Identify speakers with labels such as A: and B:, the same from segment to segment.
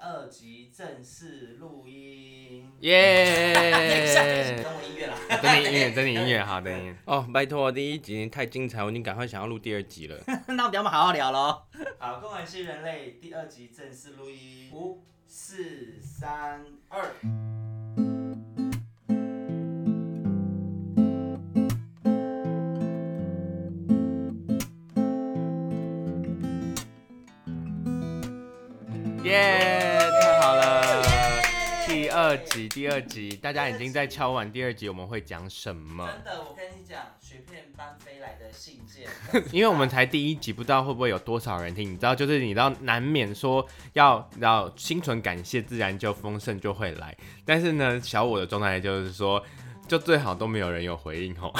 A: 二集正式录音，
B: 耶！
A: 等我音乐啦，
B: 等你音乐，等你音乐，好，等你。
C: 哦，拜托，第一集太精彩，我已经赶快想要录第二集了。
A: 那我们要不好好聊喽。好，工人系人类第二集正式录音，五、四、三、二。
B: 耶！第二集，第二集，大家已经在敲完第二集我们会讲什么？
A: 真的，我跟你讲，雪片般飞来的信件。
B: 因为我们才第一集，不知道会不会有多少人听。你知道，就是你知道，难免说要要心存感谢，自然就丰盛就会来。但是呢，小我的状态就是说，就最好都没有人有回应吼。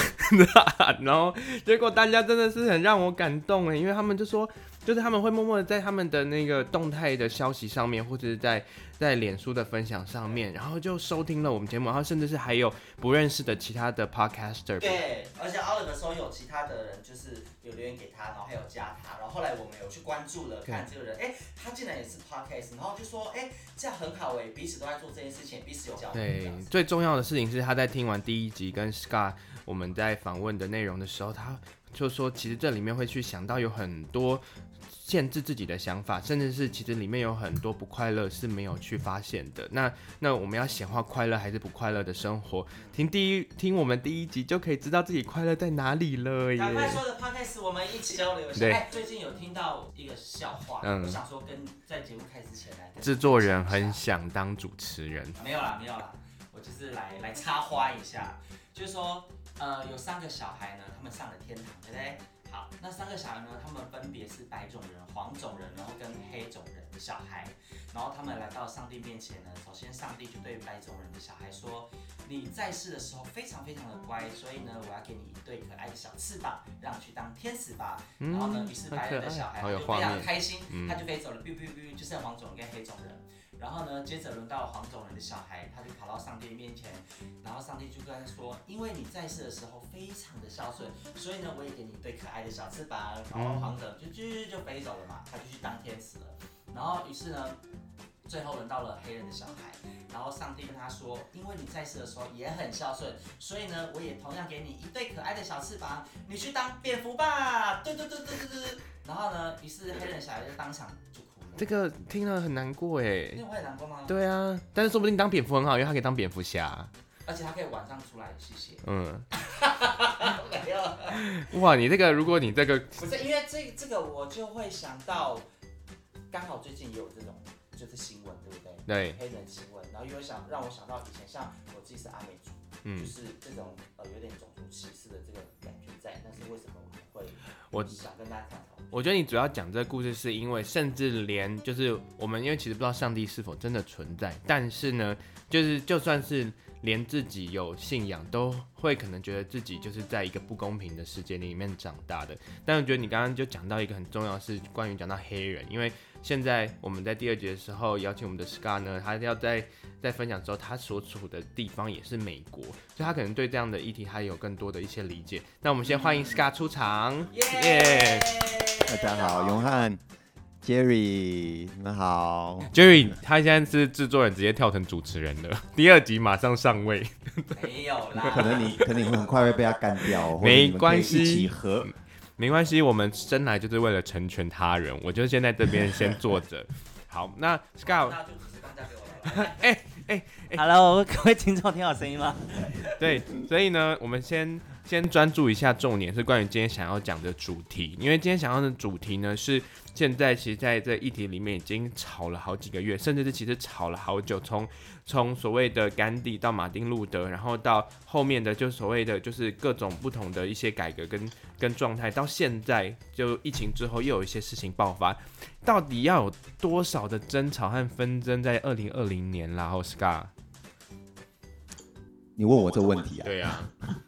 B: 然后结果大家真的是很让我感动哎，因为他们就说。就是他们会默默的在他们的那个动态的消息上面，或者是在在脸书的分享上面，然后就收听了我们节目，然后甚至是还有不认识的其他的 podcaster。
A: 对，而且 Oliver 说有其他的人就是有留言给他，然后还有加他，然后后来我们有去关注了看这个人，哎，他竟然也是 podcast，然后就说，哎，这样很好哎，彼此都在做这件事情，彼此有交流。
B: 对，最重要的事情是他在听完第一集跟 Scott 我们在访问的内容的时候，他就说，其实这里面会去想到有很多。限制自己的想法，甚至是其实里面有很多不快乐是没有去发现的。那那我们要显化快乐还是不快乐的生活？听第一听我们第一集就可以知道自己快乐在哪里了耶。
A: 赶快说的 podcast 我们一起交流一下。对，最近有听到一个笑话，嗯，我想说跟在节目开始前来。
B: 制作人很想当主持人。
A: 没有啦，没有啦，我就是来来插花一下，就是说，呃，有三个小孩呢，他们上了天堂，对不对？好，那三个小孩呢？他们分别是白种人、黄种人，然后跟黑种人的小孩。然后他们来到上帝面前呢，首先上帝就对白种人的小孩说：“你在世的时候非常非常的乖，所以呢，我要给你一对可爱的小翅膀，让你去当天使吧。嗯”然后呢，于是白人的小孩就非常开心，他就飞走了，biu biu biu，就剩黄种人跟黑种人。然后呢，接着轮到黄种人的小孩，他就跑到上帝面前，然后上帝就跟他说：“因为你在世的时候非常的孝顺，所以呢，我也给你一对可爱的小翅膀。”然后黄种就就就飞走了嘛，他就去当天使了。然后于是呢，最后轮到了黑人的小孩，然后上帝跟他说：“因为你在世的时候也很孝顺，所以呢，我也同样给你一对可爱的小翅膀，你去当蝙蝠吧。”对对对对对对。然后呢，于是黑人小孩就当场。
B: 这个听了很难过哎，
A: 你会难过吗？
B: 对啊，但是说不定当蝙蝠很好，因为他可以当蝙蝠侠，
A: 而且他可以晚上出来谢谢。
B: 嗯，
A: 没有。
B: 哇，你这个，如果你这个
A: 不是因为这这个，我就会想到，刚好最近也有这种就是新闻，对不对？
B: 对。
A: 黑人新闻，然后又想让我想到以前，像我自己是阿美族，嗯，就是这种呃有点种族歧视的这个感觉在，但是为什么会？我想跟大家探讨。
B: 我觉得你主要讲这个故事，是因为甚至连就是我们，因为其实不知道上帝是否真的存在，但是呢，就是就算是连自己有信仰，都会可能觉得自己就是在一个不公平的世界里面长大的。但我觉得你刚刚就讲到一个很重要的是关于讲到黑人，因为现在我们在第二集的时候邀请我们的 Scott 呢，他要在在分享之后，他所处的地方也是美国，所以他可能对这样的议题他有更多的一些理解。那我们先欢迎 Scott 出场，耶、yeah!！
D: 大家好，永汉，Jerry，你们好。
B: Jerry，他现在是制作人，直接跳成主持人了。第二集马上上位。
A: 没有啦，
D: 可能你可能你会很快会被他干掉。
B: 没关系，
D: 一起合。
B: 没关系，我们生来就是为了成全他人。我就先在这边先坐着。好，那 Scott，
A: 哎哎，Hello，各位听众，听好声音吗？
B: 对，所以呢，我们先。先专注一下重点，是关于今天想要讲的主题。因为今天想要的主题呢，是现在其实在这议题里面已经吵了好几个月，甚至是其实吵了好久。从从所谓的甘地到马丁路德，然后到后面的就所谓的就是各种不同的一些改革跟跟状态，到现在就疫情之后又有一些事情爆发，到底要有多少的争吵和纷争在二零二零年啦？然后 Scott，
D: 你问我这个问题啊？
B: 对呀、啊。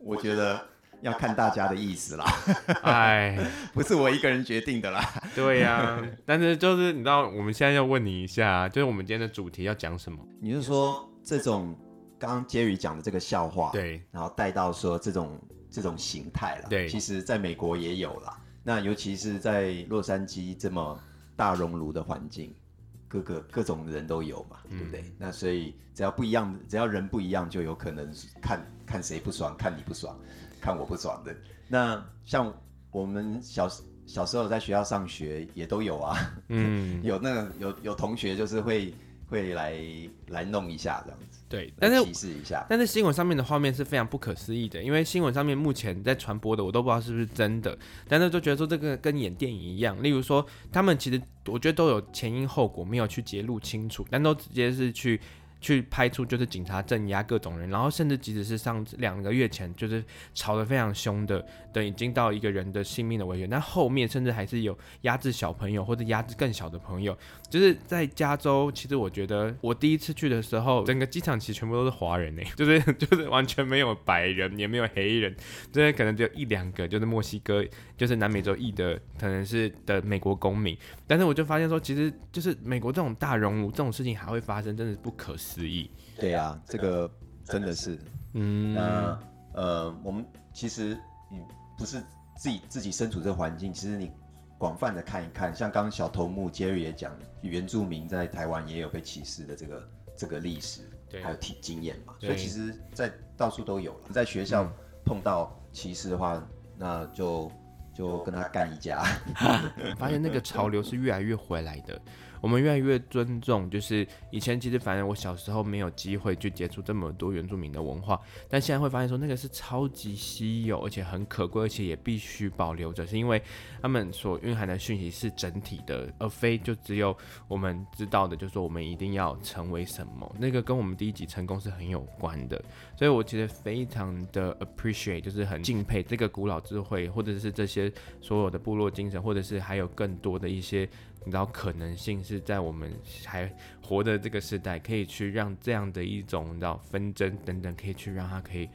D: 我觉得 要看大家的意思啦，
B: 哎，
D: 不是我一个人决定的啦。
B: 对呀、啊，但是就是你知道，我们现在要问你一下，就是我们今天的主题要讲什么？
D: 你是说这种刚刚 Jerry 讲的这个笑话，
B: 对，
D: 然后带到说这种这种形态了，
B: 对，
D: 其实在美国也有啦。那尤其是在洛杉矶这么大熔炉的环境，各个各种人都有嘛，
B: 嗯、
D: 对不对？那所以只要不一样，只要人不一样，就有可能看看谁不爽，看你不爽，看我不爽的。那像我们小小时候在学校上学也都有啊，嗯，有那个有有同学就是会会来来弄一下这样子。
B: 对，但是
D: 提示一下，
B: 但是新闻上面的画面是非常不可思议的，因为新闻上面目前在传播的，我都不知道是不是真的，但是就觉得说这个跟演电影一样，例如说他们其实我觉得都有前因后果，没有去揭露清楚，但都直接是去。去拍出就是警察镇压各种人，然后甚至即使是上两个月前就是吵得非常凶的，等已经到一个人的性命的危险，但后面甚至还是有压制小朋友或者压制更小的朋友。就是在加州，其实我觉得我第一次去的时候，整个机场其实全部都是华人呢，就 是就是完全没有白人，也没有黑人，就是可能只有一两个就是墨西哥，就是南美洲裔的，可能是的美国公民。但是我就发现说，其实就是美国这种大熔炉这种事情还会发生，真的是不可思议。
D: 对啊，这个真的是，嗯，那呃，我们其实你不是自己自己身处这个环境，其实你广泛的看一看，像刚刚小头目 Jerry 也讲，原住民在台湾也有被歧视的这个这个历史，还有体经验嘛，所以其实在到处都有了。在学校碰到歧视的话，嗯、那就。就跟他干一架，
B: 发现那个潮流是越来越回来的。我们越来越尊重，就是以前其实反正我小时候没有机会去接触这么多原住民的文化，但现在会发现说那个是超级稀有，而且很可贵，而且也必须保留着，是因为他们所蕴含的讯息是整体的，而非就只有我们知道的，就是说我们一定要成为什么，那个跟我们第一集成功是很有关的。所以我其实非常的 appreciate，就是很敬佩这个古老智慧，或者是这些所有的部落精神，或者是还有更多的一些。你知道可能性是在我们还活的这个时代，可以去让这样的一种你知道纷争等等，可以去让它可以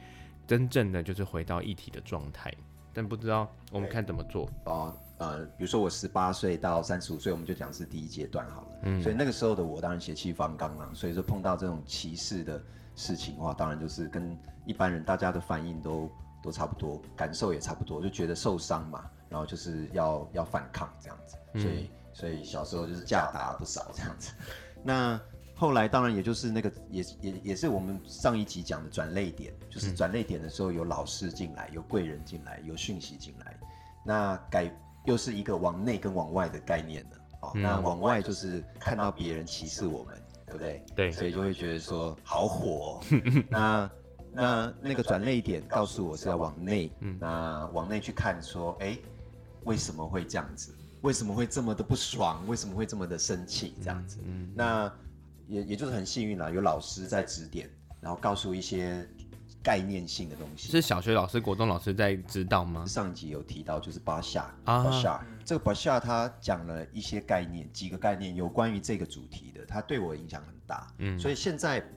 B: 真正的就是回到一体的状态。但不知道我们看怎么做
D: 哦。呃，比如说我十八岁到三十五岁，我们就讲是第一阶段好了。嗯。所以那个时候的我当然血气方刚了，所以说碰到这种歧视的事情的话，当然就是跟一般人大家的反应都都差不多，感受也差不多，就觉得受伤嘛，然后就是要要反抗这样子，所以。嗯所以小时候就是架打不少这样子，那后来当然也就是那个也也也是我们上一集讲的转捩点，就是转捩点的时候有老师进来，有贵人进来，有讯息进来，那改又是一个往内跟往外的概念了。哦，那往外就是看到别人歧视我们，对不对？
B: 对，
D: 所以就会觉得说好火。哦 那那那个转捩点告诉我是要往内，那往内去看说，哎，为什么会这样子？为什么会这么的不爽？为什么会这么的生气？这样子，嗯，嗯，那也也就是很幸运啦，有老师在指点，然后告诉一些概念性的东西。
B: 是小学老师、国中老师在指导吗？
D: 上集有提到，就是巴夏，啊、巴夏，这个巴夏他讲了一些概念，几个概念有关于这个主题的，他对我影响很大。嗯，所以现在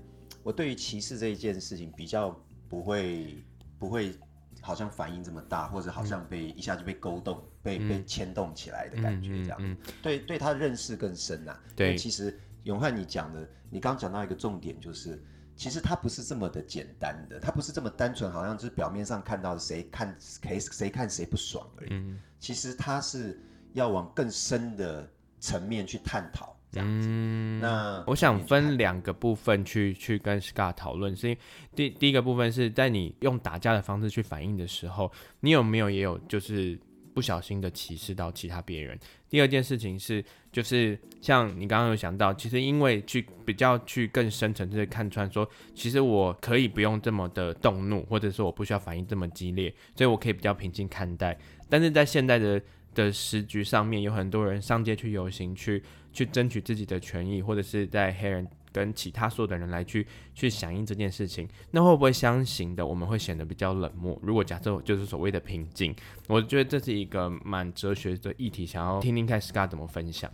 D: 我对于歧视这一件事情比较不会不会。好像反应这么大，或者好像被一下就被勾动、嗯、被被牵动起来的感觉，这样，嗯嗯嗯、对对他的认识更深呐、啊。对，其实永汉你讲的，你刚讲到一个重点，就是其实他不是这么的简单的，他不是这么单纯，好像就是表面上看到谁看谁谁看谁不爽而已。嗯、其实他是要往更深的层面去探讨。这样子，嗯、那
B: 我想分两个部分去去跟 Scott 讨论，是因为第第一个部分是在你用打架的方式去反应的时候，你有没有也有就是不小心的歧视到其他别人？第二件事情是，就是像你刚刚有想到，其实因为去比较去更深层次的看穿说，其实我可以不用这么的动怒，或者说我不需要反应这么激烈，所以我可以比较平静看待。但是在现在的的时局上面，有很多人上街去游行去。去争取自己的权益，或者是在黑人跟其他所有的人来去去响应这件事情，那会不会相形的我们会显得比较冷漠？如果假设就是所谓的平静，我觉得这是一个蛮哲学的议题，想要听听看 Scott 怎么分享。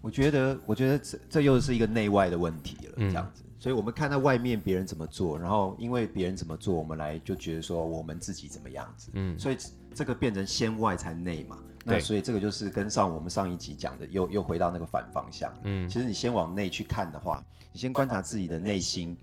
D: 我觉得，我觉得这这又是一个内外的问题了，这样子。嗯、所以我们看到外面别人怎么做，然后因为别人怎么做，我们来就觉得说我们自己怎么样子。嗯，所以这个变成先外才内嘛。那所以这个就是跟上我们上一集讲的，又又回到那个反方向。嗯，其实你先往内去看的话，你先观察自己的内心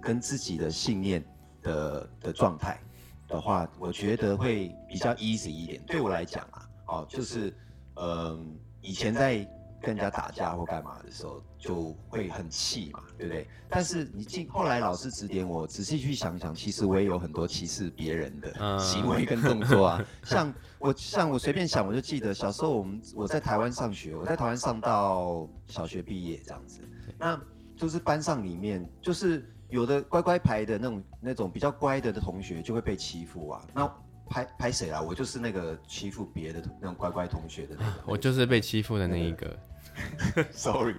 D: 跟自己的信念的的状态的话，我觉得会比较 easy 一点。对我来讲啊，哦，就是嗯、呃，以前在跟人家打架或干嘛的时候，就会很气嘛，对不对？但是你进后来老师指点我，仔细去想想，其实我也有很多歧视别人的行为跟动作啊。像我像我随便想，我就记得小时候我们我在台湾上学，我在台湾上到小学毕业这样子，那就是班上里面就是有的乖乖牌的那种那种比较乖的的同学就会被欺负啊，那。拍拍谁啊？我就是那个欺负别的那种乖乖同学的那个。
B: 我就是被欺负的那一个。
D: Sorry，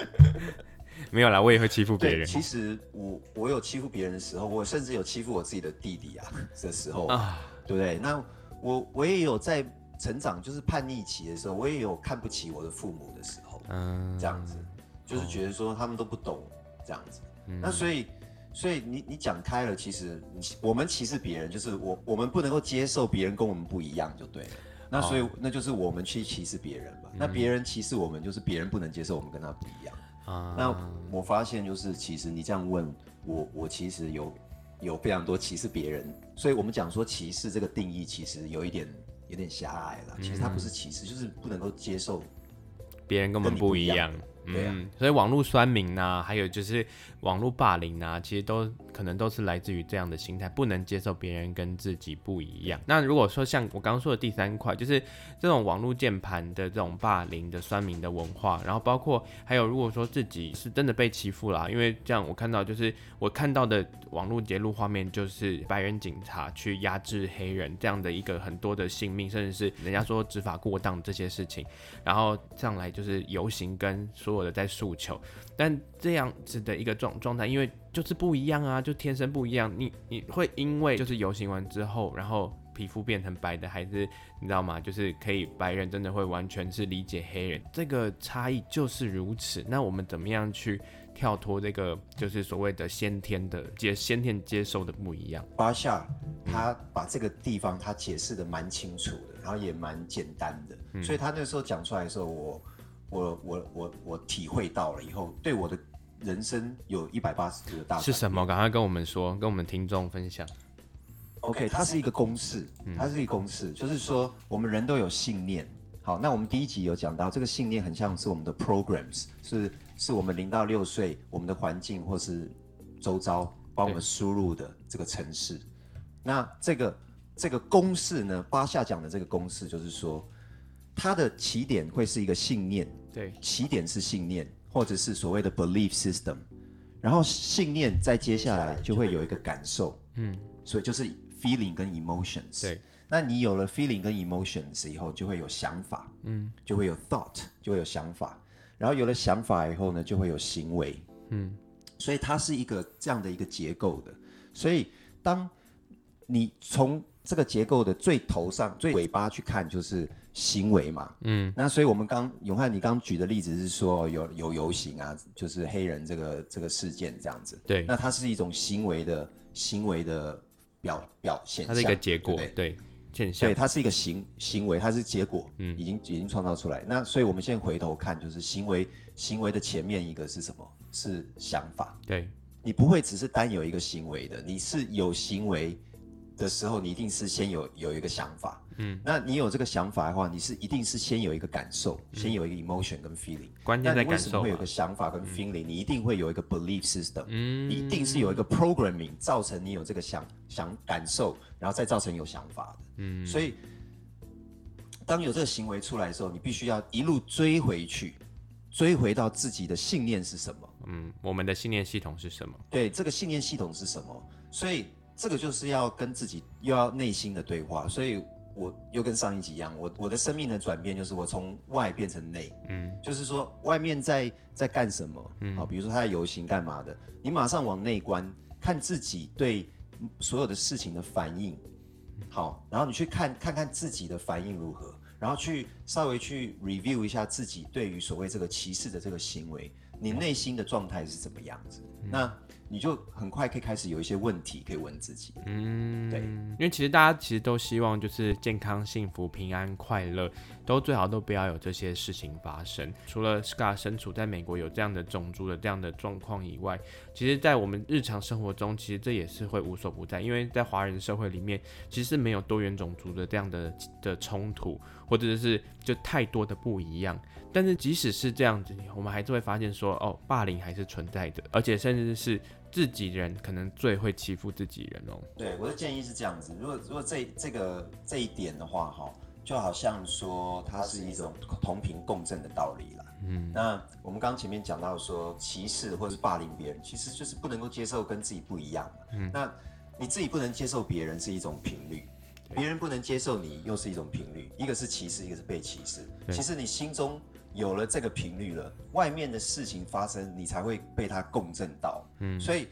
B: 没有啦，我也会欺负别人。
D: 其实我我有欺负别人的时候，我甚至有欺负我自己的弟弟啊的时候啊，对不对？那我我也有在成长，就是叛逆期的时候，我也有看不起我的父母的时候，嗯，这样子，就是觉得说他们都不懂这样子。嗯、那所以。所以你你讲开了，其实我们歧视别人，就是我我们不能够接受别人跟我们不一样就对了。那所以那就是我们去歧视别人嘛。那别人歧视我们，就是别人不能接受我们跟他不一样。那我发现就是，其实你这样问我，我其实有有非常多歧视别人。所以我们讲说歧视这个定义，其实有一点有点狭隘了。其实它不是歧视，就是不能够接受
B: 别人跟我们不一样。
D: 对啊、
B: 嗯，所以网络酸民啊，还有就是网络霸凌啊，其实都可能都是来自于这样的心态，不能接受别人跟自己不一样。那如果说像我刚刚说的第三块，就是这种网络键盘的这种霸凌的酸民的文化，然后包括还有如果说自己是真的被欺负了，因为这样我看到就是我看到的网络截录画面，就是白人警察去压制黑人这样的一个很多的性命，甚至是人家说执法过当这些事情，然后上来就是游行跟所有的在诉求，但这样子的一个状状态，因为就是不一样啊，就天生不一样。你你会因为就是游行完之后，然后皮肤变成白的，还是你知道吗？就是可以白人真的会完全是理解黑人，这个差异就是如此。那我们怎么样去跳脱这个就是所谓的先天的接先天接受的不一样？
D: 巴夏他把这个地方他解释的蛮清楚的，然后也蛮简单的，嗯、所以他那时候讲出来的时候，我。我我我我体会到了以后，对我的人生有一百八十度的大。
B: 是什么？赶快跟我们说，跟我们听众分享。
D: OK，它是一个公式，它是一个公式，就是说我们人都有信念。好，那我们第一集有讲到，这个信念很像是我们的 programs，是是我们零到六岁我们的环境或是周遭帮我们输入的这个城市。那这个这个公式呢，巴夏讲的这个公式就是说，它的起点会是一个信念。
B: 对，
D: 起点是信念，或者是所谓的 belief system，然后信念再接下来就会有一个感受，嗯，所以就是 feeling 跟 emotions。
B: 对，
D: 那你有了 feeling 跟 emotions 以后，就会有想法，嗯，就会有 thought，就会有想法，然后有了想法以后呢，就会有行为，嗯，所以它是一个这样的一个结构的，所以当你从这个结构的最头上、最尾巴去看，就是。行为嘛，嗯，那所以我们刚永汉，你刚举的例子是说有有游行啊，就是黑人这个这个事件这样子，
B: 对，
D: 那它是一种行为的行为的表表现，
B: 它是一个结果，对，对，现象，
D: 对，它是一个行行为，它是结果，嗯，已经已经创造出来。那所以我们现在回头看，就是行为行为的前面一个是什么？是想法，
B: 对，
D: 你不会只是单有一个行为的，你是有行为的时候，你一定是先有有一个想法。嗯，那你有这个想法的话，你是一定是先有一个感受，嗯、先有一个 emotion 跟 feeling。
B: 关键在感受。为什么会有
D: 个想法跟 feeling？、嗯、你一定会有一个 belief system。嗯，一定是有一个 programming 造成你有这个想想感受，然后再造成有想法的。嗯，所以当有这个行为出来的时候，你必须要一路追回去，追回到自己的信念是什么？
B: 嗯，我们的信念系统是什么？
D: 对，这个信念系统是什么？所以这个就是要跟自己又要内心的对话。所以。我又跟上一集一样，我我的生命的转变就是我从外变成内，嗯，就是说外面在在干什么，嗯，好，比如说他在游行干嘛的，你马上往内观，看自己对所有的事情的反应，好，然后你去看看看自己的反应如何，然后去稍微去 review 一下自己对于所谓这个歧视的这个行为，你内心的状态是怎么样子，嗯、那。你就很快可以开始有一些问题可以问自己，嗯，对，
B: 因为其实大家其实都希望就是健康、幸福、平安、快乐，都最好都不要有这些事情发生。除了 Scar 身处在美国有这样的种族的这样的状况以外，其实，在我们日常生活中，其实这也是会无所不在。因为在华人社会里面，其实没有多元种族的这样的的冲突，或者是就太多的不一样。但是即使是这样子，我们还是会发现说，哦，霸凌还是存在的，而且甚至是自己人可能最会欺负自己人哦。
D: 对，我的建议是这样子，如果如果这这个这一点的话，哈，就好像说它是一种同频共振的道理了。嗯，那我们刚前面讲到说歧视或者是霸凌别人，其实就是不能够接受跟自己不一样嘛。嗯，那你自己不能接受别人是一种频率。别人不能接受你，又是一种频率。一个是歧视，一个是被歧视。其实你心中有了这个频率了，外面的事情发生，你才会被它共振到。嗯，所以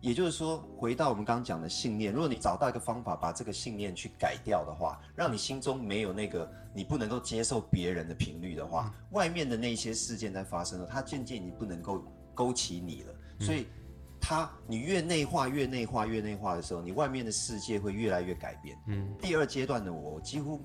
D: 也就是说，回到我们刚刚讲的信念，如果你找到一个方法，把这个信念去改掉的话，让你心中没有那个你不能够接受别人的频率的话，外面的那些事件在发生了，它渐渐已经不能够勾起你了。所以。它，你越内化，越内化，越内化的时候，你外面的世界会越来越改变。嗯，第二阶段的我，几乎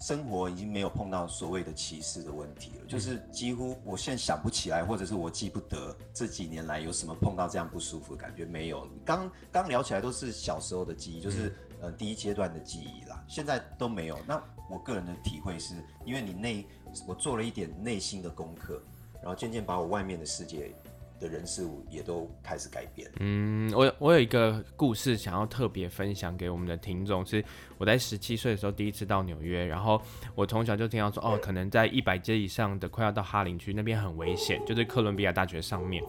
D: 生活已经没有碰到所谓的歧视的问题了，就是几乎我现在想不起来，或者是我记不得这几年来有什么碰到这样不舒服的感觉没有。刚刚聊起来都是小时候的记忆，就是呃第一阶段的记忆啦，现在都没有。那我个人的体会是，因为你内，我做了一点内心的功课，然后渐渐把我外面的世界。的人事物也都开始改变。
B: 嗯，我我有一个故事想要特别分享给我们的听众，是我在十七岁的时候第一次到纽约，然后我从小就听到说，哦，可能在一百街以上的快要到哈林区那边很危险，就是哥伦比亚大学上面。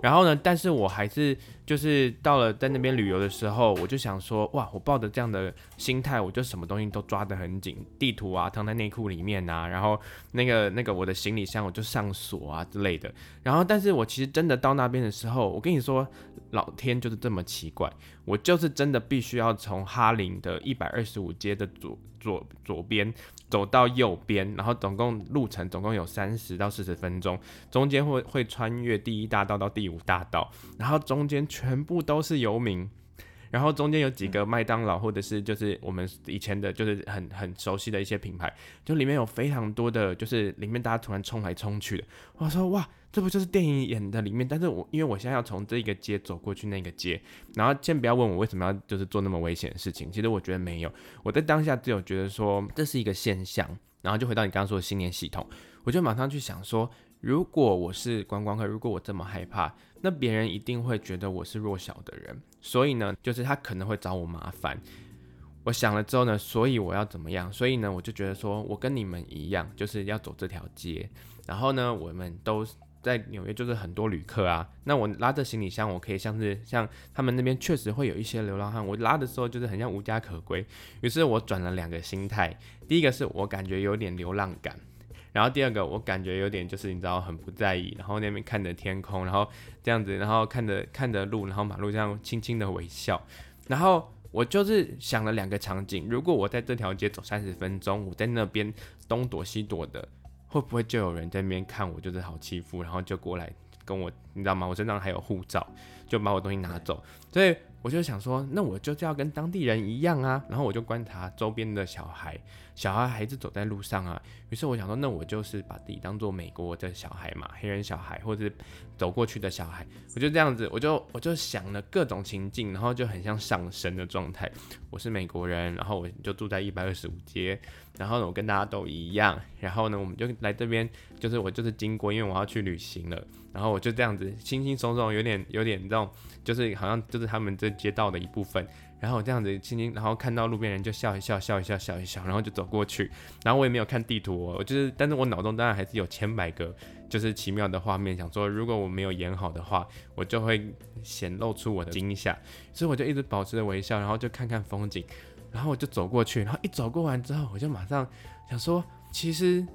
B: 然后呢，但是我还是就是到了在那边旅游的时候，我就想说，哇，我抱着这样的心态，我就什么东西都抓得很紧，地图啊，藏在内裤里面啊，然后那个那个我的行李箱我就上锁啊之类的。然后，但是我其实真的到那边的时候，我跟你说，老天就是这么奇怪，我就是真的必须要从哈林的一百二十五街的左左左边。走到右边，然后总共路程总共有三十到四十分钟，中间会会穿越第一大道到第五大道，然后中间全部都是游民，然后中间有几个麦当劳或者是就是我们以前的就是很很熟悉的一些品牌，就里面有非常多的就是里面大家突然冲来冲去的，我说哇。这不就是电影演的里面？但是我因为我现在要从这个街走过去那个街，然后先不要问我为什么要就是做那么危险的事情。其实我觉得没有，我在当下只有觉得说这是一个现象，然后就回到你刚刚说的信念系统，我就马上去想说，如果我是观光客，如果我这么害怕，那别人一定会觉得我是弱小的人，所以呢，就是他可能会找我麻烦。我想了之后呢，所以我要怎么样？所以呢，我就觉得说我跟你们一样，就是要走这条街，然后呢，我们都。在纽约就是很多旅客啊，那我拉着行李箱，我可以像是像他们那边确实会有一些流浪汉，我拉的时候就是很像无家可归。于是我转了两个心态，第一个是我感觉有点流浪感，然后第二个我感觉有点就是你知道很不在意，然后那边看着天空，然后这样子，然后看着看着路，然后马路这样轻轻的微笑，然后我就是想了两个场景，如果我在这条街走三十分钟，我在那边东躲西躲的。会不会就有人在那边看我就是好欺负，然后就过来跟我，你知道吗？我身上还有护照，就把我东西拿走，所以。我就想说，那我就是要跟当地人一样啊，然后我就观察周边的小孩，小孩还是走在路上啊。于是我想说，那我就是把自己当做美国的小孩嘛，黑人小孩或者是走过去的小孩，我就这样子，我就我就想了各种情境，然后就很像上身的状态。我是美国人，然后我就住在一百二十五街，然后呢，我跟大家都一样，然后呢，我们就来这边，就是我就是经过，因为我要去旅行了，然后我就这样子轻轻松松，有点有点这种。就是好像就是他们这街道的一部分，然后我这样子轻轻，然后看到路边人就笑一笑，笑一笑，笑一笑，然后就走过去，然后我也没有看地图，我就是，但是我脑中当然还是有千百个就是奇妙的画面，想说如果我没有演好的话，我就会显露出我的惊吓，所以我就一直保持着微笑，然后就看看风景，然后我就走过去，然后一走过完之后，我就马上想说，其实。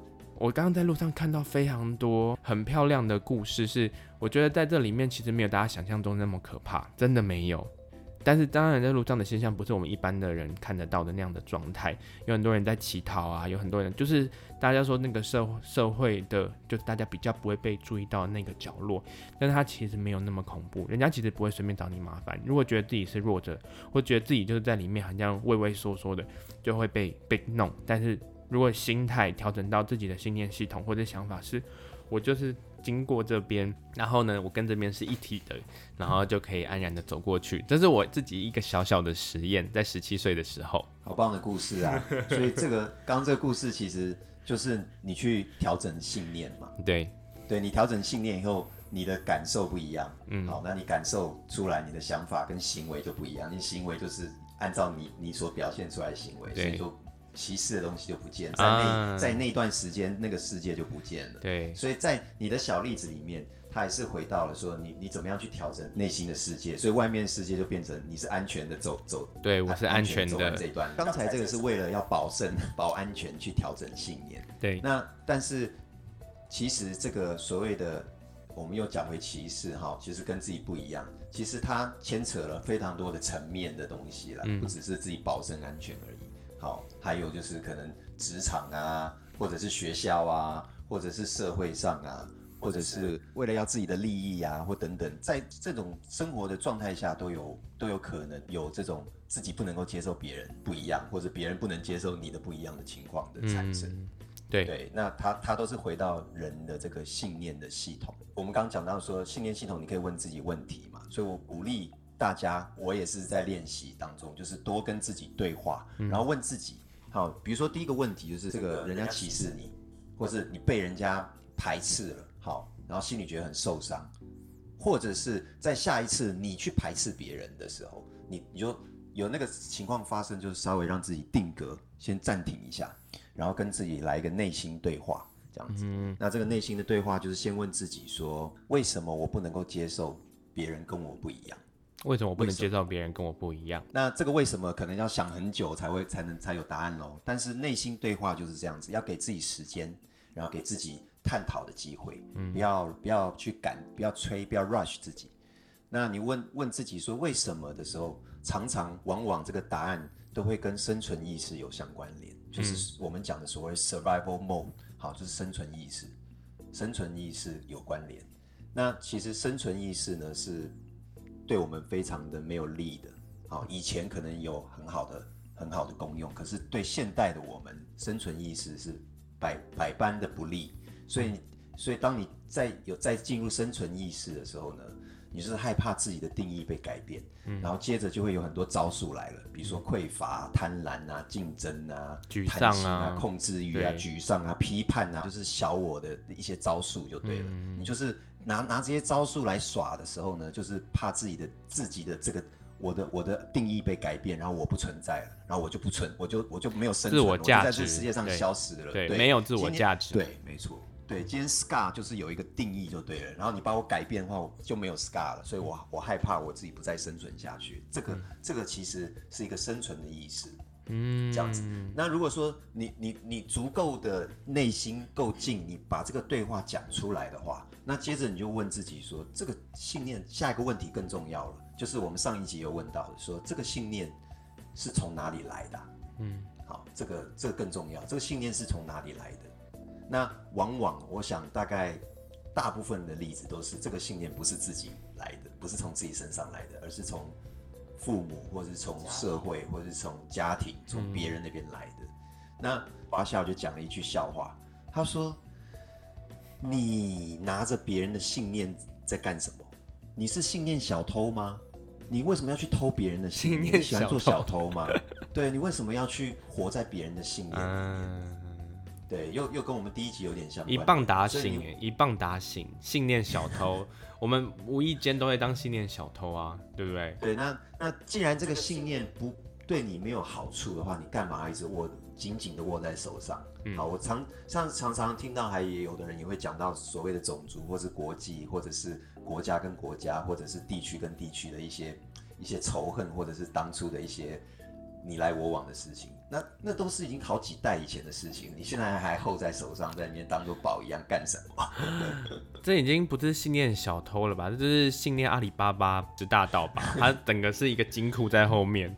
B: 我刚刚在路上看到非常多很漂亮的故事，是我觉得在这里面其实没有大家想象中那么可怕，真的没有。但是当然在路上的现象不是我们一般的人看得到的那样的状态，有很多人在乞讨啊，有很多人就是大家说那个社社会的，就是大家比较不会被注意到那个角落，但是他其实没有那么恐怖，人家其实不会随便找你麻烦。如果觉得自己是弱者，或觉得自己就是在里面好像畏畏缩缩的，就会被被弄，但是。如果心态调整到自己的信念系统或者想法是，我就是经过这边，然后呢，我跟这边是一体的，然后就可以安然的走过去。这是我自己一个小小的实验，在十七岁的时候。
D: 好棒的故事啊！所以这个刚刚这个故事其实就是你去调整信念嘛。
B: 对，
D: 对你调整信念以后，你的感受不一样。
B: 嗯，
D: 好，那你感受出来，你的想法跟行为就不一样。你行为就是按照你你所表现出来的行为，所以就歧视的东西就不见，在那、啊、在那段时间，那个世界就不见了。
B: 对，
D: 所以在你的小例子里面。他还是回到了说你你怎么样去调整内心的世界，所以外面世界就变成你是安全的走走，
B: 对，我是安全的
D: 这一段。刚才这个是为了要保证 保安全去调整信念，
B: 对。
D: 那但是其实这个所谓的我们又讲回歧视哈，其实跟自己不一样，其实它牵扯了非常多的层面的东西啦，不只是自己保证安全而已。好，还有就是可能职场啊，或者是学校啊，或者是社会上啊。或者是为了要自己的利益啊，或等等，在这种生活的状态下，都有都有可能有这种自己不能够接受别人不一样，或者别人不能接受你的不一样的情况的产生。
B: 嗯、对
D: 对，那他他都是回到人的这个信念的系统。我们刚刚讲到说信念系统，你可以问自己问题嘛，所以我鼓励大家，我也是在练习当中，就是多跟自己对话，然后问自己，好，比如说第一个问题就是这个人家歧视你，或是你被人家排斥了。好，然后心里觉得很受伤，或者是在下一次你去排斥别人的时候，你你就有那个情况发生，就是稍微让自己定格，先暂停一下，然后跟自己来一个内心对话，这样子。嗯。那这个内心的对话就是先问自己说：为什么我不能够接受别人跟我不一样？
B: 为什么我不能接受别人跟我不一样？
D: 那这个为什么可能要想很久才会才能才有答案喽？但是内心对话就是这样子，要给自己时间，然后给自己。探讨的机会，嗯不要不要去赶，不要催，不要 rush 自己。那你问问自己说为什么的时候，常常往往这个答案都会跟生存意识有相关联，就是我们讲的所谓 survival mode，好，就是生存意识，生存意识有关联。那其实生存意识呢是对我们非常的没有利的，好，以前可能有很好的很好的功用，可是对现代的我们，生存意识是百百般的不利。所以，所以当你在有在进入生存意识的时候呢，你就是害怕自己的定义被改变，嗯，然后接着就会有很多招数来了，比如说匮乏、贪婪啊、竞争啊、
B: 沮丧啊、
D: 啊控制欲啊、沮丧啊、批判啊，就是小我的一些招数就对了。嗯，你就是拿拿这些招数来耍的时候呢，就是怕自己的自己的这个我的我的定义被改变，然后我不存在了，然后我就不存，我就我就没有生存，
B: 自我价值，
D: 我就在这个世界上消失了，
B: 对，对，没有自我价值，
D: 对，没错。对，今天 scar 就是有一个定义就对了，然后你把我改变的话，我就没有 scar 了，所以我我害怕我自己不再生存下去。这个、嗯、这个其实是一个生存的意识，嗯，这样子。那如果说你你你足够的内心够静，你把这个对话讲出来的话，那接着你就问自己说，这个信念下一个问题更重要了，就是我们上一集有问到的，说这个信念是从哪里来的？嗯，好，这个这个更重要，这个信念是从哪里来的？那往往我想，大概大部分的例子都是这个信念不是自己来的，不是从自己身上来的，而是从父母，或者是从社会，或者是从家庭，从别人那边来的。那华夏就讲了一句笑话，他说：“你拿着别人的信念在干什么？你是信念小偷吗？你为什么要去偷别人的信念？你喜欢做小偷吗？对，你为什么要去活在别人的信念里面？”对，又又跟我们第一集有点像，
B: 一棒打醒，一棒打醒信念小偷。我们无意间都会当信念小偷啊，对不对？
D: 对，那那既然这个信念不对你没有好处的话，你干嘛一直握紧紧的握在手上？嗯、好，我常像常常听到，还也有的人也会讲到所谓的种族，或是国际，或者是国家跟国家，或者是地区跟地区的一些一些仇恨，或者是当初的一些你来我往的事情。那那都是已经好几代以前的事情，你现在还候在手上，在里面当做宝一样干什么？
B: 这已经不是信念小偷了吧？这就是信念阿里巴巴之大盗吧？它整个是一个金库在后面，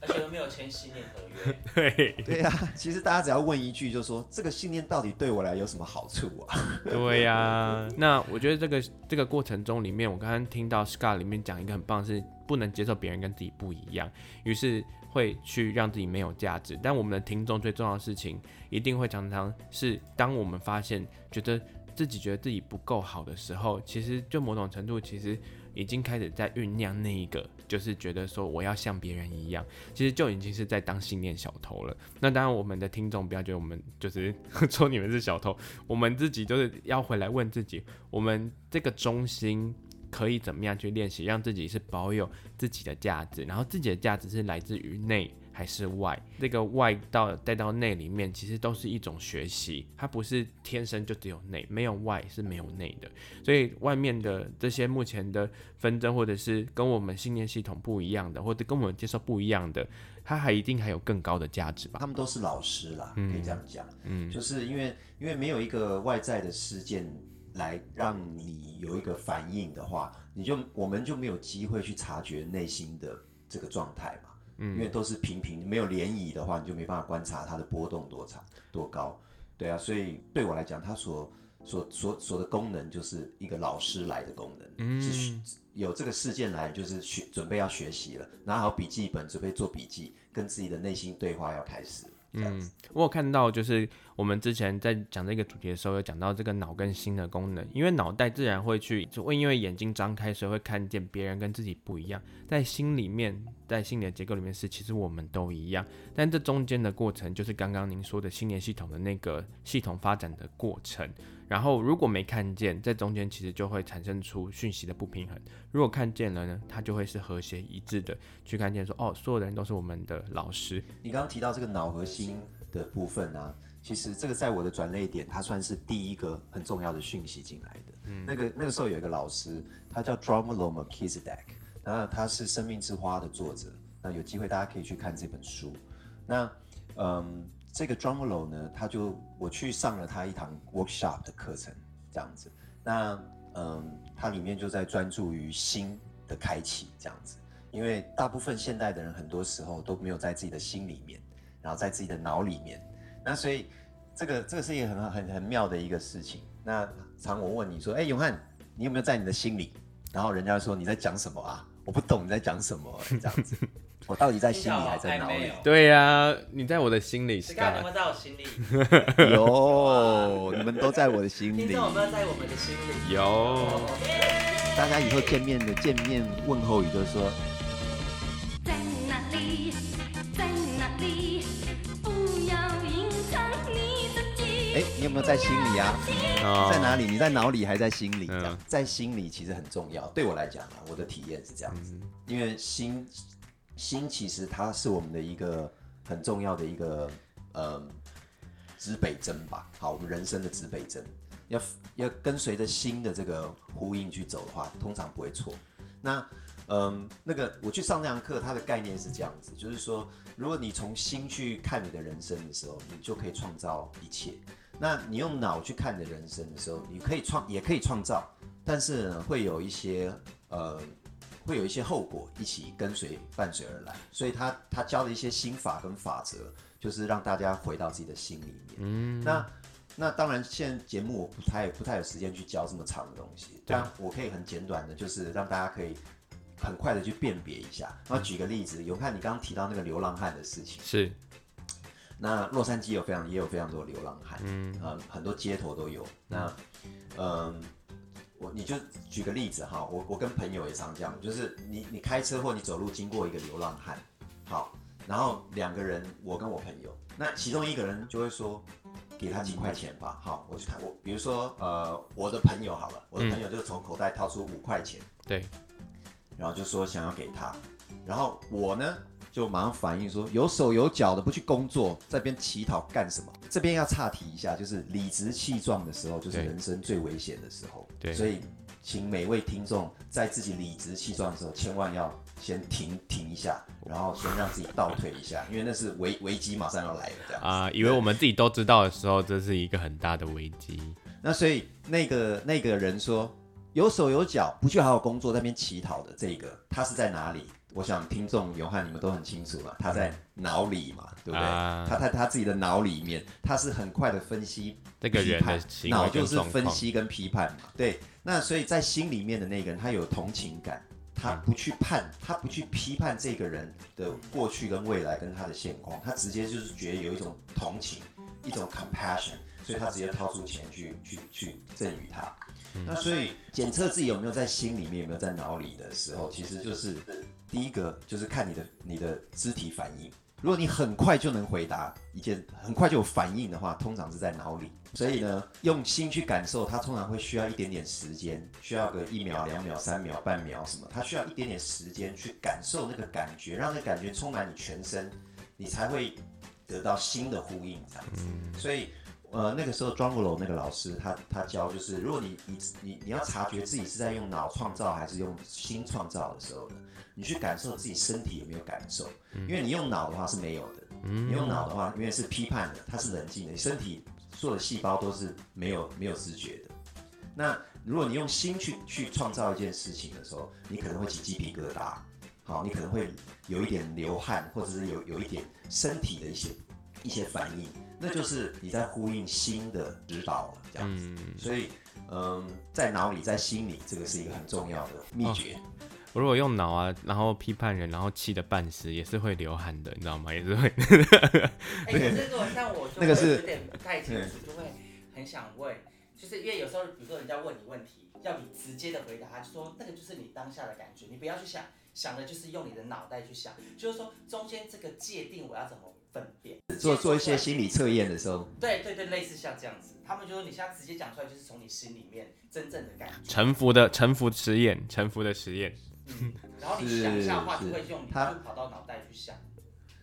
A: 而且都没有签信念合约。
B: 对
D: 对呀、啊，其实大家只要问一句，就说这个信念到底对我来有什么好处啊？
B: 对呀、啊，那我觉得这个这个过程中里面，我刚刚听到 Scar 里面讲一个很棒的是，不能接受别人跟自己不一样，于是。会去让自己没有价值，但我们的听众最重要的事情，一定会常常是当我们发现觉得自己觉得自己不够好的时候，其实就某种程度，其实已经开始在酝酿那一个，就是觉得说我要像别人一样，其实就已经是在当信念小偷了。那当然，我们的听众不要觉得我们就是 说你们是小偷，我们自己就是要回来问自己，我们这个中心可以怎么样去练习，让自己是保有自己的价值，然后自己的价值是来自于内。还是外，这个外到带到内里面，其实都是一种学习，它不是天生就只有内，没有外是没有内的。所以外面的这些目前的纷争，或者是跟我们信念系统不一样的，或者跟我们接受不一样的，它还一定还有更高的价值吧？
D: 他们都是老师啦，
B: 嗯、
D: 可以这样讲，
B: 嗯，
D: 就是因为因为没有一个外在的事件来让你有一个反应的话，你就我们就没有机会去察觉内心的这个状态嘛。嗯，因为都是平平，没有涟漪的话，你就没办法观察它的波动多长多高，对啊，所以对我来讲，它所所所所的功能就是一个老师来的功能，嗯，是有这个事件来，就是学准备要学习了，拿好笔记本准备做笔记，跟自己的内心对话要开始。
B: 嗯，我有看到，就是我们之前在讲这个主题的时候，有讲到这个脑跟心的功能。因为脑袋自然会去，就会因为眼睛张开，所以会看见别人跟自己不一样。在心里面，在心理的结构里面是，其实我们都一样。但这中间的过程，就是刚刚您说的信念系统的那个系统发展的过程。然后如果没看见，在中间其实就会产生出讯息的不平衡。如果看见了呢，它就会是和谐一致的去看见说，哦，所有的人都是我们的老师。
D: 你刚刚提到这个脑和心的部分啊，其实这个在我的转类点，它算是第一个很重要的讯息进来的。嗯，那个那个时候有一个老师，他叫 Dromelo Melchizedek，然后他是《生命之花》的作者。那有机会大家可以去看这本书。那嗯。这个 Dromolo 呢，他就我去上了他一堂 workshop 的课程，这样子。那嗯，他里面就在专注于心的开启，这样子。因为大部分现代的人很多时候都没有在自己的心里面，然后在自己的脑里面。那所以这个这个是一个很很很妙的一个事情。那常我问你说，哎，永汉，你有没有在你的心里？然后人家说你在讲什么啊？我不懂你在讲什么，这样子。我到底在心里还在脑里？
B: 对呀、啊，你在我的心里是
A: 干嘛？在我心里。
D: 有，你们都在我的心里。
A: 听众有没有在我们的心里？
B: 有。
D: 大家以后见面的见面问候语就是
E: 说，你
D: 有没有在心里啊？
B: 哦、
D: 在哪里？你在脑里还在心里？
B: 嗯、
D: 在心里其实很重要。对我来讲啊，我的体验是这样子，嗯、因为心。心其实它是我们的一个很重要的一个呃指北针吧，好，我们人生的指北针，要要跟随着心的这个呼应去走的话，通常不会错。那嗯、呃，那个我去上那堂课，它的概念是这样子，就是说，如果你从心去看你的人生的时候，你就可以创造一切。那你用脑去看你的人生的时候，你可以创也可以创造，但是呢，会有一些呃。会有一些后果一起跟随伴随而来，所以他他教的一些心法跟法则，就是让大家回到自己的心里面。嗯，那那当然，现在节目我不太不太有时间去教这么长的东西，但我可以很简短的，就是让大家可以很快的去辨别一下。那举个例子，有看你刚刚提到那个流浪汉的事情，
B: 是。
D: 那洛杉矶有非常也有非常多流浪汉，嗯，呃，很多街头都有。那嗯。我你就举个例子哈，我我跟朋友也常这样，就是你你开车或你走路经过一个流浪汉，好，然后两个人，我跟我朋友，那其中一个人就会说，给他几块钱吧，好，我去看我，比如说呃我的朋友好了，我的朋友就从口袋掏出五块钱，
B: 对，
D: 然后就说想要给他，然后我呢？就马上反映说，有手有脚的不去工作，在边乞讨干什么？这边要岔题一下，就是理直气壮的时候，就是人生最危险的时候。
B: 对，
D: 所以请每位听众在自己理直气壮的时候，千万要先停停一下，然后先让自己倒退一下，因为那是危危机马上要来了这样。
B: 啊，以为我们自己都知道的时候，这是一个很大的危机。
D: 那所以那个那个人说，有手有脚不去好好工作，在边乞讨的这个，他是在哪里？我想听众永汉你们都很清楚嘛，他在脑里嘛，对不对？啊、他在他自己的脑里面，他是很快的分析
B: 这个人的
D: 脑就是分析跟批判嘛。对，那所以在心里面的那个人，他有同情感，他不去判，他不去批判这个人的过去跟未来跟他的现况，他直接就是觉得有一种同情，一种 compassion。所以他直接掏出钱去去去赠予他。那所以检测自己有没有在心里面，有没有在脑里的时候，其实就是第一个就是看你的你的肢体反应。如果你很快就能回答一件，很快就有反应的话，通常是在脑里。所以呢，用心去感受，它通常会需要一点点时间，需要个一秒、两秒、三秒、半秒什么，它需要一点点时间去感受那个感觉，让那个感觉充满你全身，你才会得到新的呼应这样子。所以。呃，那个时候庄国楼那个老师他，他他教就是，如果你你你你要察觉自己是在用脑创造还是用心创造的时候呢，你去感受自己身体有没有感受，因为你用脑的话是没有的，你用脑的话，因为是批判的，它是冷静的，你身体所有的细胞都是没有没有知觉的。那如果你用心去去创造一件事情的时候，你可能会起鸡皮疙瘩，好，你可能会有一点流汗，或者是有有一点身体的一些一些反应。那就是你在呼应心的指导了，这样子。嗯、所以，嗯，在脑里，在心里，这个是一个很重要的秘诀。哦、
B: 我如果用脑啊，然后批判人，然后气得半死，也是会流汗的，你知道吗？也是会。
A: 哎、欸，可是 如果像我，那个是有点不太清楚，就会很想问，就是因为有时候，比如说人家问你问题，要你直接的回答，他就说那个就是你当下的感觉，你不要去想，想的就是用你的脑袋去想，就是说中间这个界定我要怎么。分辨
D: 做做一些心理测验的时候，
A: 对对对，类似像这样子，他们就说你现在直接讲出来，就是从你心里面真正的感觉。
B: 臣服的臣服实验，臣服的实验。
A: 嗯，然后你想一下的话，就会用你就跑到脑袋去想。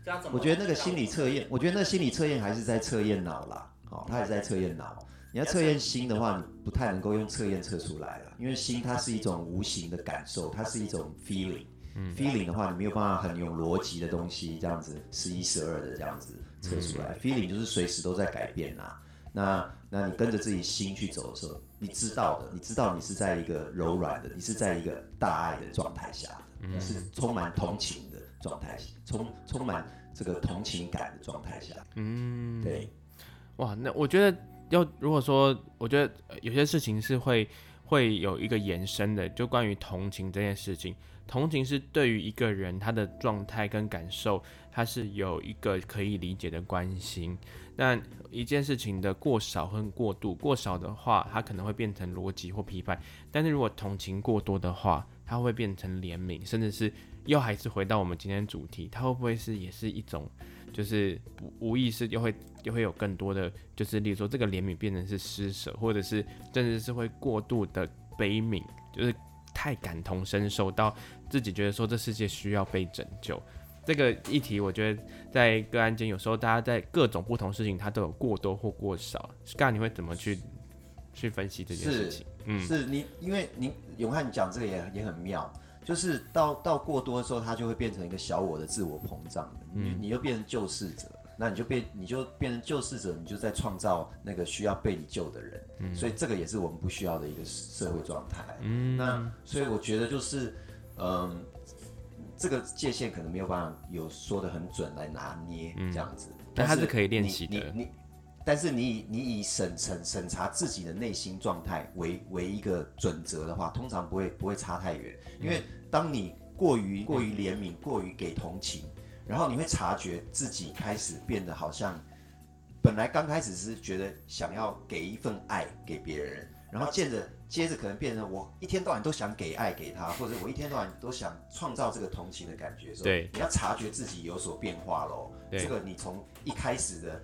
A: 他
D: 我觉得那个心理测验，我觉得那个心理测验还是在测验脑啦，哦，他也在测验脑。你要测验心的话，你不太能够用测验测出来了，因为心它是一种无形的感受，它是一种 feeling。嗯，feeling 的话，你没有办法很有逻辑的东西，这样子十一十二的这样子测出来。嗯、feeling 就是随时都在改变呐、啊。那那你跟着自己心去走的时候，你知道的，你知道你是在一个柔软的，你是在一个大爱的状态下，你是充满同情的状态，充充满这个同情感的状态下。嗯，对。
B: 哇，那我觉得要如果说，我觉得有些事情是会会有一个延伸的，就关于同情这件事情。同情是对于一个人他的状态跟感受，他是有一个可以理解的关心。但一件事情的过少和过度，过少的话，它可能会变成逻辑或批判；但是如果同情过多的话，它会变成怜悯，甚至是又还是回到我们今天主题，它会不会是也是一种，就是无意识又会又会有更多的，就是例如说这个怜悯变成是施舍，或者是甚至是会过度的悲悯，就是。太感同身受到自己觉得说这世界需要被拯救，这个议题我觉得在个案间有时候大家在各种不同事情，它都有过多或过少。刚你会怎么去去分析这件事情？
D: 嗯，是你因为你永汉讲这个也也很妙，就是到到过多的时候，它就会变成一个小我的自我膨胀，你你又变成救世者。那你就变，你就变成救世者，你就在创造那个需要被你救的人，嗯、所以这个也是我们不需要的一个社会状态。嗯，那所以我觉得就是，嗯，这个界限可能没有办法有说的很准来拿捏这样子，
B: 嗯、但它是可以练习的。
D: 你，你，但是你以你以审审审查自己的内心状态为为一个准则的话，通常不会不会差太远，因为当你过于过于怜悯，过于给同情。然后你会察觉自己开始变得好像，本来刚开始是觉得想要给一份爱给别人，然后接着接着可能变成我一天到晚都想给爱给他，或者我一天到晚都想创造这个同情的感觉的时候，对，你要察觉自己有所变化喽。这个你从一开始的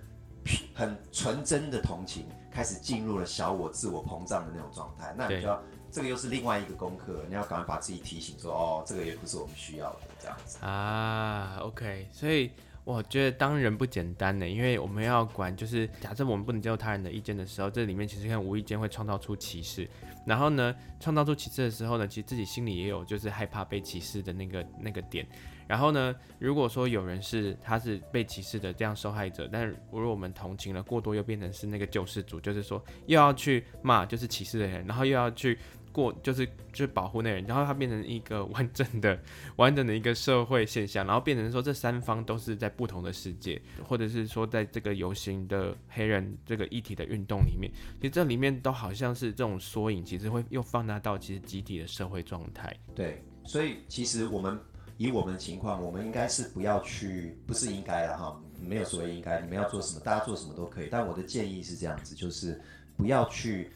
D: 很纯真的同情，开始进入了小我自我膨胀的那种状态，那你就要。这个又是另外一个功课，你要赶快把自己提醒说，哦，这个也不是我们需要的这样子
B: 啊。OK，所以我觉得当人不简单呢，因为我们要管，就是假设我们不能接受他人的意见的时候，这里面其实看无意间会创造出歧视。然后呢，创造出歧视的时候呢，其实自己心里也有就是害怕被歧视的那个那个点。然后呢，如果说有人是他是被歧视的这样受害者，但是如果我们同情了过多，又变成是那个救世主，就是说又要去骂就是歧视的人，然后又要去。过就是去保护那人，然后他变成一个完整的、完整的一个社会现象，然后变成说这三方都是在不同的世界，或者是说在这个游行的黑人这个议题的运动里面，其实这里面都好像是这种缩影，其实会又放大到其实集体的社会状态。
D: 对，所以其实我们以我们的情况，我们应该是不要去，不是应该了哈，没有所谓应该，你们要做什么，大家做什么都可以。但我的建议是这样子，就是不要去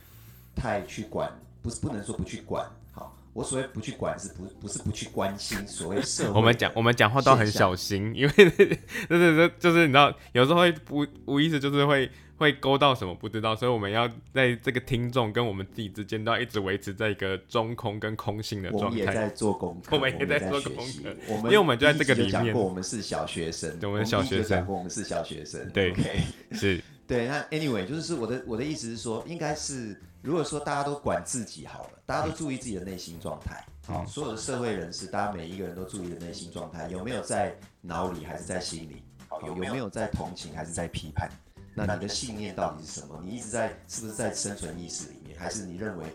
D: 太去管，不是不能说不去管。好，我所谓不去管是不不是不去关心所谓社会。
B: 我们讲我们讲话都很小心，因为就是就是就是你知道，有时候会不无意识就是会。会勾到什么不知道，所以我们要在这个听众跟我们自己之间都要一直维持在一个中空跟空性的状态。
D: 我们也在做功课，
B: 我们也在做功课。
D: 我们
B: 因为我们就在这个里面。
D: 讲过我们是小学生，
B: 我们小学生。
D: 我们是小学生。
B: 对
D: ，OK，
B: 是。
D: 对，那 anyway 就是我的我的意思是说，应该是如果说大家都管自己好了，大家都注意自己的内心状态。好，所有的社会人士，大家每一个人都注意的内心状态，有没有在脑里还是在心里？有没有在同情还是在批判？那你的信念到底是什么？你一直在是不是在生存意识里面，还是你认为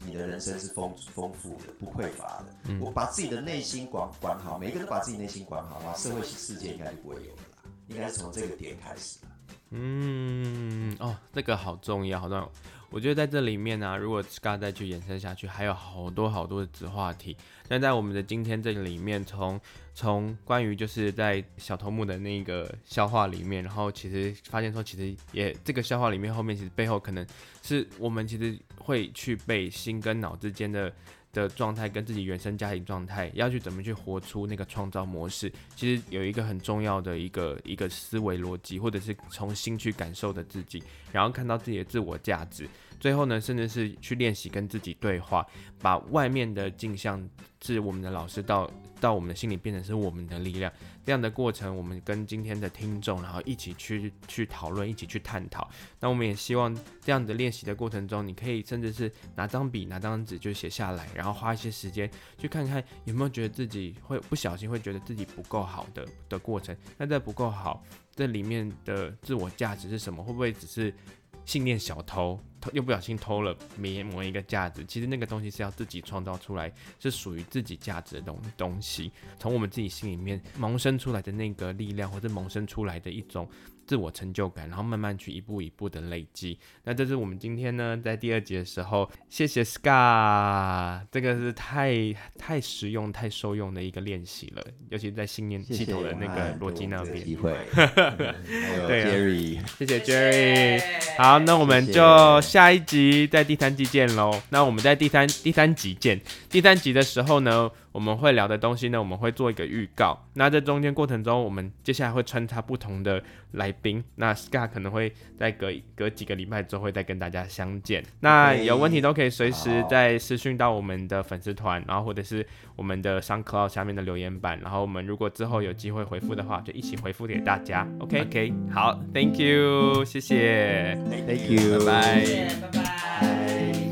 D: 你的人生是丰丰富的、不匮乏的？嗯、我把自己的内心管管好，每一个人都把自己内心管好的话，社会世界应该就不会有了啦。应该是从这个点开始。
B: 嗯，哦，这个好重要，好重要。我觉得在这里面呢、如果 Scott 再去延伸下去，还有好多好多的子话题。那在我们的今天这里面，从从关于就是在小头目的那个笑话里面，然后其实发现说，其实也这个笑话里面后面其实背后可能是我们其实会去被心跟脑之间的。的状态跟自己原生家庭状态要去怎么去活出那个创造模式，其实有一个很重要的一个一个思维逻辑，或者是重新去感受的自己，然后看到自己的自我价值，最后呢，甚至是去练习跟自己对话，把外面的镜像是我们的老师到到我们的心里变成是我们的力量。这样的过程，我们跟今天的听众，然后一起去去讨论，一起去探讨。那我们也希望这样的练习的过程中，你可以甚至是拿张笔、拿张纸就写下来，然后花一些时间去看看有没有觉得自己会不小心会觉得自己不够好的的过程。那这不够好，这里面的自我价值是什么？会不会只是信念小偷？又不小心偷了某一个价值，其实那个东西是要自己创造出来，是属于自己价值的东东西，从我们自己心里面萌生出来的那个力量，或者萌生出来的一种。自我成就感，然后慢慢去一步一步的累积。那这是我们今天呢，在第二集的时候，谢谢 Scar，这个是太太实用、太受用的一个练习了，尤其在信念系统的那个逻辑那边。机会，
D: 对，Jerry，
B: 谢谢 Jerry。好，那我们就下一集在第三集见喽。那我们在第三第三集见，第三集的时候呢，我们会聊的东西呢，我们会做一个预告。那在中间过程中，我们接下来会穿插不同的来宾。那 Scott 可能会在隔隔几个礼拜之后会再跟大家相见。那有问题都可以随时在私讯到我们的粉丝团，然后或者是我们的 SoundCloud 下面的留言板。然后我们如果之后有机会回复的话，就一起回复给大家。OK OK，好，Thank you，谢谢，Thank you，拜拜拜拜。